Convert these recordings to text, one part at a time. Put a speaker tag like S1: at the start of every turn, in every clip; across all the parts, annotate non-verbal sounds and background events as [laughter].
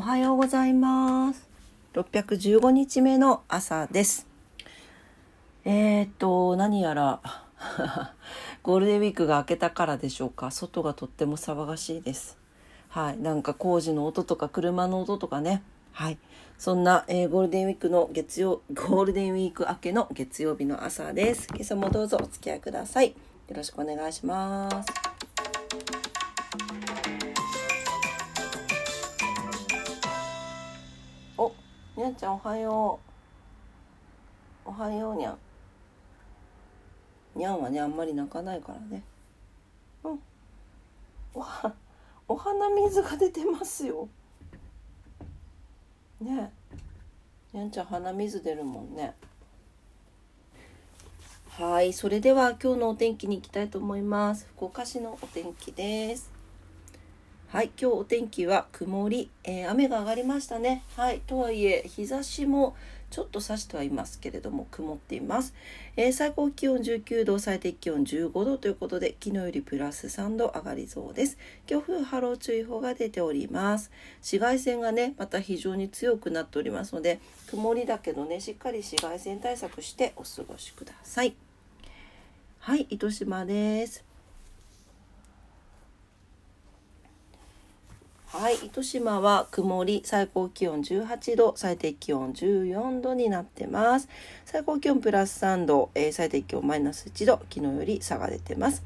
S1: おはようございます。615日目の朝です。えー、っと、何やら、[laughs] ゴールデンウィークが明けたからでしょうか。外がとっても騒がしいです。はい。なんか工事の音とか車の音とかね。はい。そんな、えーゴールデンウィークの月曜、ゴールデンウィーク明けの月曜日の朝です。今朝もどうぞお付き合いください。よろしくお願いします。んちゃんおはよう。おはようにゃん。にゃんはね、あんまり泣かないからね。うん。おは、お鼻水が出てますよ。ねえ。にゃんちゃん鼻水出るもんね。はい、それでは今日のお天気に行きたいと思います。福岡市のお天気です。はい、今日お天気は曇り、えー雨が上がりましたね。はい、とはいえ日差しもちょっと差してはいますけれども曇っています。えー最高気温19度、最低気温15度ということで昨日よりプラス3度上がりそうです。強風波浪注意報が出ております。紫外線がねまた非常に強くなっておりますので曇りだけどねしっかり紫外線対策してお過ごしください。はい、糸島です。はい、糸島は曇り、最高気温18度、最低気温14度になってます。最高気温プラス3度、えー最低気温マイナス1度、昨日より差が出てます。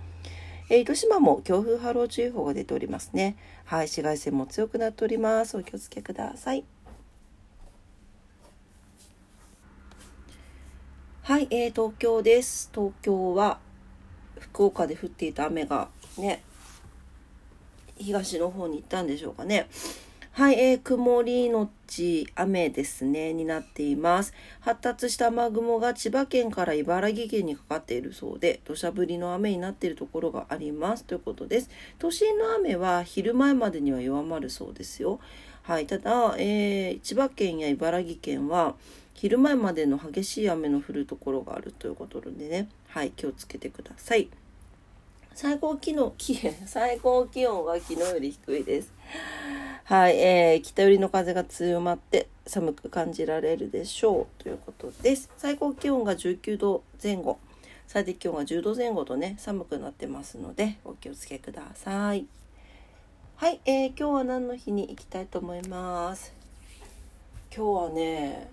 S1: えー糸島も強風波浪注意報が出ておりますね。はい、紫外線も強くなっております。お気をつけください。はい、えー東京です。東京は福岡で降っていた雨がね、東の方に行ったんでしょうかね。はい、えー曇りのち雨ですね、になっています。発達した雨雲が千葉県から茨城県にかかっているそうで、土砂降りの雨になっているところがありますということです。都心の雨は昼前までには弱まるそうですよ。はい、ただ、えー千葉県や茨城県は昼前までの激しい雨の降るところがあるということでね、はい、気をつけてください。最高気温、気最高気温は昨日より低いです。はい、えー、北寄りの風が強まって寒く感じられるでしょうということです。最高気温が19度前後、最低気温が10度前後とね、寒くなってますので、お気をつけください。はい、えー、今日は何の日に行きたいと思います？今日はね、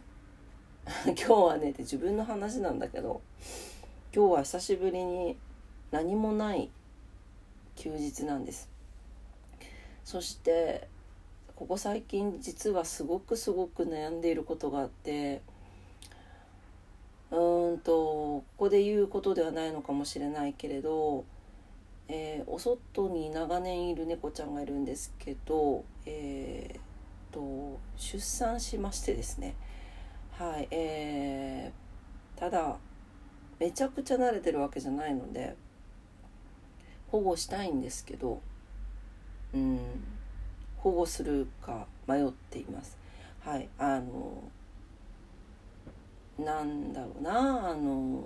S1: [laughs] 今日はねって自分の話なんだけど、今日は久しぶりに何もない休日なんです。そしてここ最近実はすごくすごく悩んでいることがあってうーんとここで言うことではないのかもしれないけれど、えーお外に長年いる猫ちゃんがいるんですけどえーと出産しましてですね。はいえーただめちゃくちゃ慣れてるわけじゃないので保護したいんですけどうん保護するか迷っています。はいあのなんだろうなあの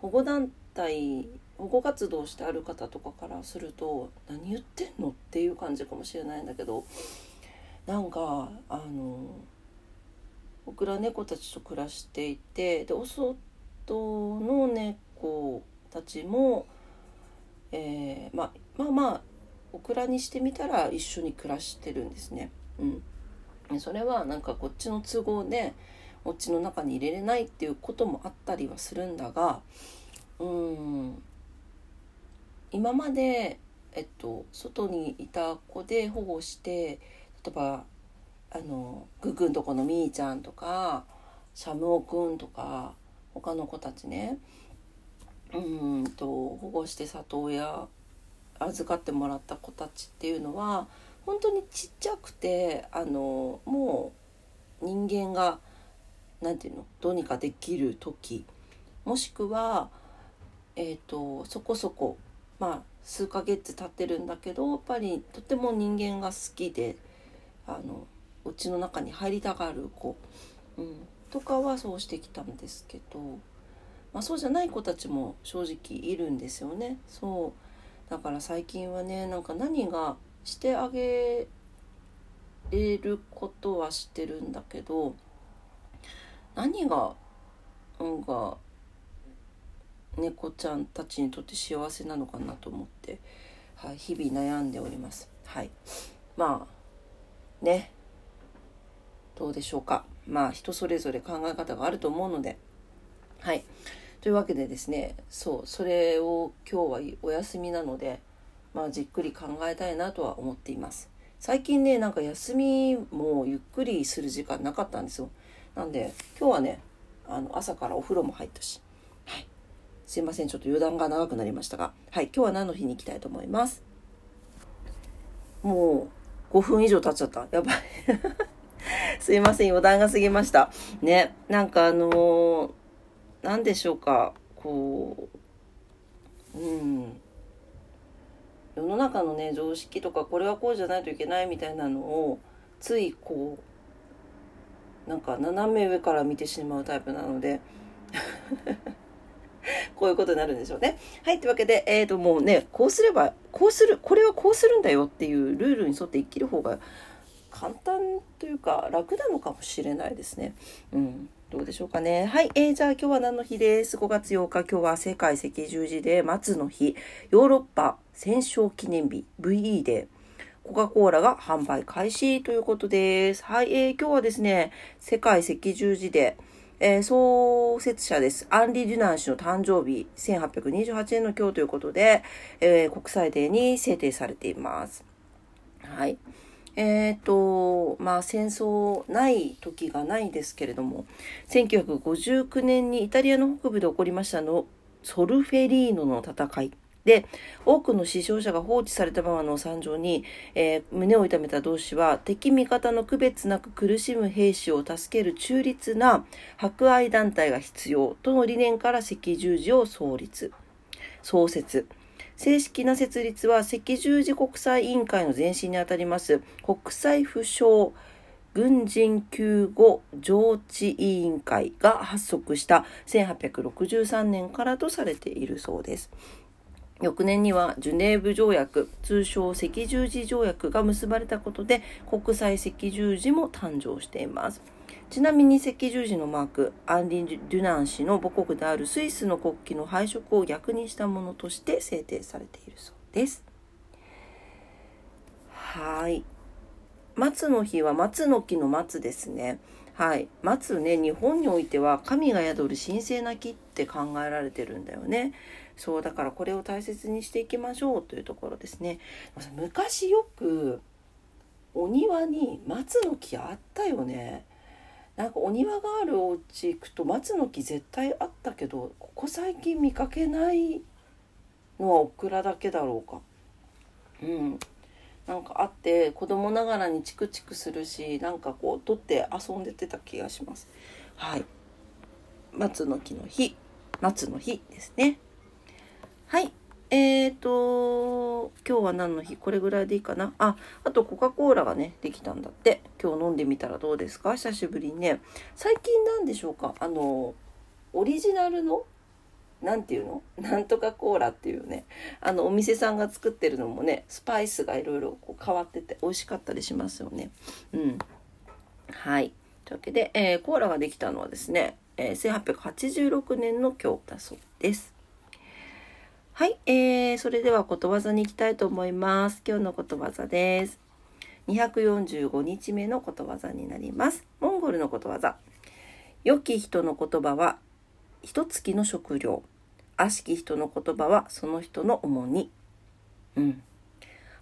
S1: 保護団体保護活動してある方とかからすると何言ってんのっていう感じかもしれないんだけどなんかあの僕ら猫たちと暮らしていてでお外の猫たちも、まあ、まあオクラにしてみたら一緒に暮らしてるんですね。うん、それはなんかこっちの都合でお家の中に入れれないっていうこともあったりはするんだがうん。今まで、えっと、外にいた子で保護して例えばあのググんとこのみーちゃんとかシャムオくんとか他の子たちね。うんと保護して里親預かってもらった子たちっていうのは本当にちっちゃくてあのもう人間がなんていうのどうにかできる時もしくは、えー、とそこそこまあ数ヶ月経ってるんだけどやっぱりとても人間が好きであのうちの中に入りたがる子、うん、とかはそうしてきたんですけど、まあ、そうじゃない子たちも正直いるんですよね。そうだから最近はねなんか何がしてあげれることはしてるんだけど何がなんが猫ちゃんたちにとって幸せなのかなと思って、はい、日々悩んでおります。はい、まあね。どうでしょうか。まあ人それぞれ考え方があると思うので。はい。というわけでですねそうそれを今日はお休みなのでまあじっくり考えたいなとは思っています。最近ねなんか休みもゆっくりする時間なかったんですよ。なんで今日はねあの朝からお風呂も入ったし。はい。すいませんちょっと余談が長くなりましたが。はい今日は何の日に行きたいと思います？もう5分以上経っちゃった。やばい。[laughs] すいません余談が過ぎました。ねなんかあのー、何でしょうか？こううん世の中のね常識とかこれはこうじゃないといけないみたいなのをついこうなんか斜め上から見てしまうタイプなので [laughs] こういうことになるんでしょうね。はい。というわけで、え、ー、と、もうね、こうすれば、こうする、これはこうするんだよっていうルールに沿って生きる方が簡単というか楽なのかもしれないですね。うん。どうでしょうかね。はい。えー、じゃあ今日は何の日です ?5 月8日、今日は世界赤十字で松の日、ヨーロッパ戦勝記念日、VE で、コカ・コーラが販売開始ということです。はい。えー、今日はですね、世界赤十字で、えー、創設者です。アンリ・デュナン氏の誕生日、1828年の今日ということで、えー、国際デーに制定されています。はい。え、ー、と、まあ戦争ない時がないですけれども、1959年にイタリアの北部で起こりましたの、ソルフェリーノの戦い。で、多くの死傷者が放置されたままの惨状に、えー、胸を痛めた同志は、敵味方の区別なく苦しむ兵士を助ける中立な博愛団体が必要との理念から赤十字を創立、創設。正式な設立は赤十字国際委員会の前身にあたります国際負傷軍人救護上智委員会が発足した1863年からとされているそうです。翌年にはジュネーブ条約、通称赤十字条約が結ばれたことで国際赤十字も誕生しています。ちなみに赤十字のマーク、アンリ・デュナン氏の母国であるスイスの国旗の配色を逆にしたものとして制定されているそうです。はい。松の日は松の木の松ですね。はい。松ね、日本においては神が宿る神聖な木って考えられてるんだよね。そうだからこれを大切にしていきましょうというところですね。昔よくお庭に松の木あったよね。なんかお庭があるお家行くと松の木絶対あったけどここ最近見かけないのはオクラだけだろうかうんなんかあって子供ながらにチクチクするしなんかこう取って遊んでてた気がします。はい。松の木の日松の日ですね。はい。えーと、今日は何の日？これぐらいでいいかな？あ、あとコカ・コーラがね、できたんだって。今日飲んでみたらどうですか？久しぶりにね。最近なんでしょうか？あの、オリジナルの何て言うの？なんとかコーラっていうねあのお店さんが作ってるのもねスパイスがいろいろ変わってて美味しかったりしますよね。うん、はいというわけで、えー、コーラができたのはですね、えー、1886年の今日だそうです。はい、えー、それではことわざに行きたいと思います。今日のことわざです。245日目のことわざになります。モンゴルのことわざ。良き人の言葉は一月の食料。悪しき人の言葉はその人の重荷。うん。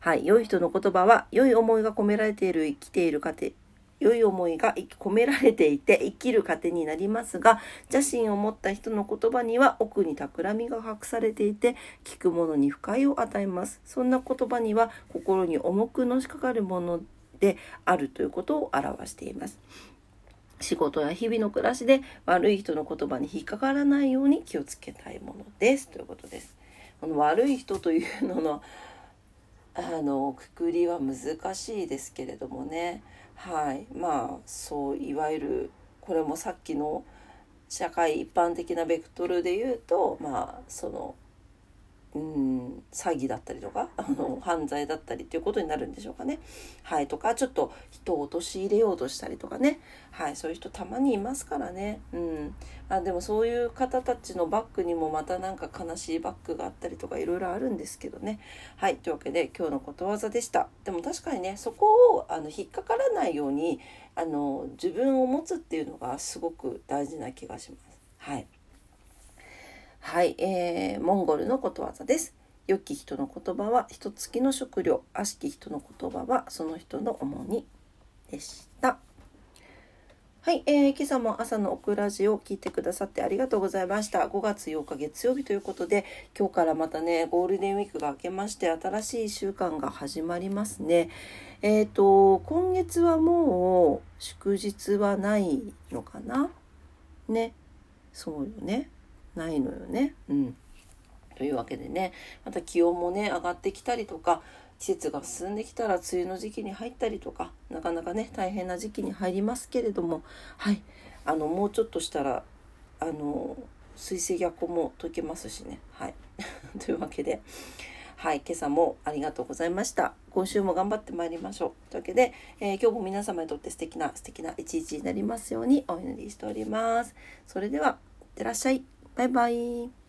S1: はい。良い人の言葉は良い思いが込められている生きている過程良い思いが込められていて生きる糧になりますが邪心を持った人の言葉には奥に企みが隠されていて聞く者に不快を与えますそんな言葉には心に重くのしかかるものであるということを表しています仕事や日々の暮らしで悪い人の言葉に引っかからないように気をつけたいものです。ということですこの悪い人というののあのくくりは難しいですけれどもね。はい。まあそういわゆるこれもさっきの社会一般的なベクトルで言うとまあそのうん詐欺だったりとか [laughs] あの犯罪だったりっていうことになるんでしょうかね。はい、とかちょっと人を陥れようとしたりとかね、はい、そういう人たまにいますからね。うんあでもそういう方たちのバックにもまたなんか悲しいバックがあったりとかいろいろあるんですけどね。はいというわけで今日のことわざでした。でも確かにねそこをあの引っかからないようにあの自分を持つっていうのがすごく大事な気がします。はいはい、えー、モンゴルのことわざです。良き人の言葉は一月の食料、悪しき人の言葉はその人の重荷でした。はい、えー、今朝も朝のオクラジオを聞いてくださってありがとうございました。5月8日月曜日ということで、今日からまたね、ゴールデンウィークが明けまして、新しい1週間が始まりますね。えっ、ー、と、今月はもう祝日はないのかな？ね。そうよね。ないのよね。うん、というわけでねまた気温もね上がってきたりとか季節が進んできたら梅雨の時期に入ったりとかなかなかね大変な時期に入りますけれどもはいあのもうちょっとしたらあの水星逆行も解けますしねはい [laughs] というわけではい、今朝もありがとうございました。今週も頑張ってまいりましょう。というわけで、えー、今日も皆様にとって素敵な素敵な一日になりますようにお祈りしております。それでは、いってらっしゃい。バイバイ。